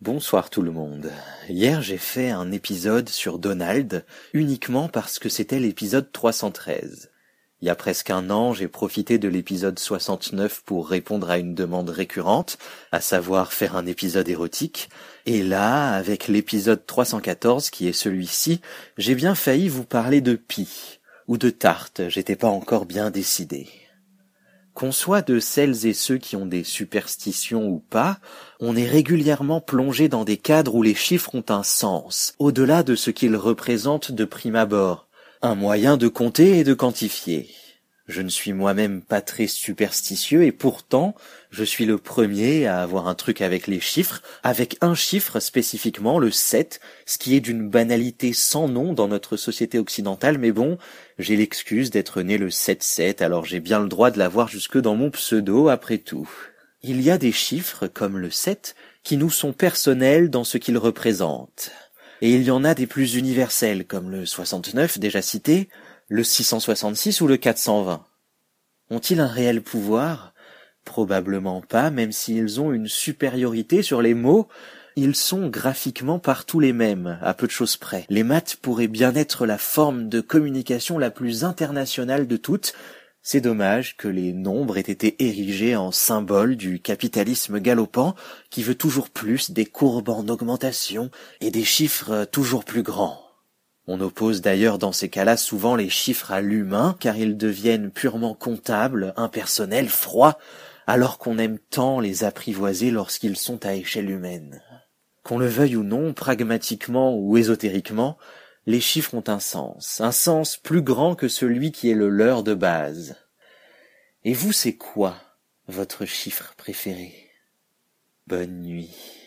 Bonsoir tout le monde. Hier j'ai fait un épisode sur Donald uniquement parce que c'était l'épisode 313. Il y a presque un an, j'ai profité de l'épisode 69 pour répondre à une demande récurrente, à savoir faire un épisode érotique. Et là, avec l'épisode 314 qui est celui-ci, j'ai bien failli vous parler de pie ou de tarte, j'étais pas encore bien décidé. Qu'on soit de celles et ceux qui ont des superstitions ou pas, on est régulièrement plongé dans des cadres où les chiffres ont un sens, au-delà de ce qu'ils représentent de prime abord, un moyen de compter et de quantifier. Je ne suis moi-même pas très superstitieux et pourtant je suis le premier à avoir un truc avec les chiffres, avec un chiffre spécifiquement, le 7, ce qui est d'une banalité sans nom dans notre société occidentale, mais bon, j'ai l'excuse d'être né le 7-7, alors j'ai bien le droit de l'avoir jusque dans mon pseudo après tout. Il y a des chiffres, comme le 7, qui nous sont personnels dans ce qu'ils représentent. Et il y en a des plus universels, comme le 69 déjà cité, le 666 ou le 420. Ont-ils un réel pouvoir? Probablement pas, même s'ils ont une supériorité sur les mots, ils sont graphiquement partout les mêmes, à peu de choses près. Les maths pourraient bien être la forme de communication la plus internationale de toutes. C'est dommage que les nombres aient été érigés en symbole du capitalisme galopant qui veut toujours plus des courbes en augmentation et des chiffres toujours plus grands. On oppose d'ailleurs dans ces cas-là souvent les chiffres à l'humain, car ils deviennent purement comptables, impersonnels, froids, alors qu'on aime tant les apprivoiser lorsqu'ils sont à échelle humaine. Qu'on le veuille ou non, pragmatiquement ou ésotériquement, les chiffres ont un sens, un sens plus grand que celui qui est le leur de base. Et vous, c'est quoi votre chiffre préféré? Bonne nuit.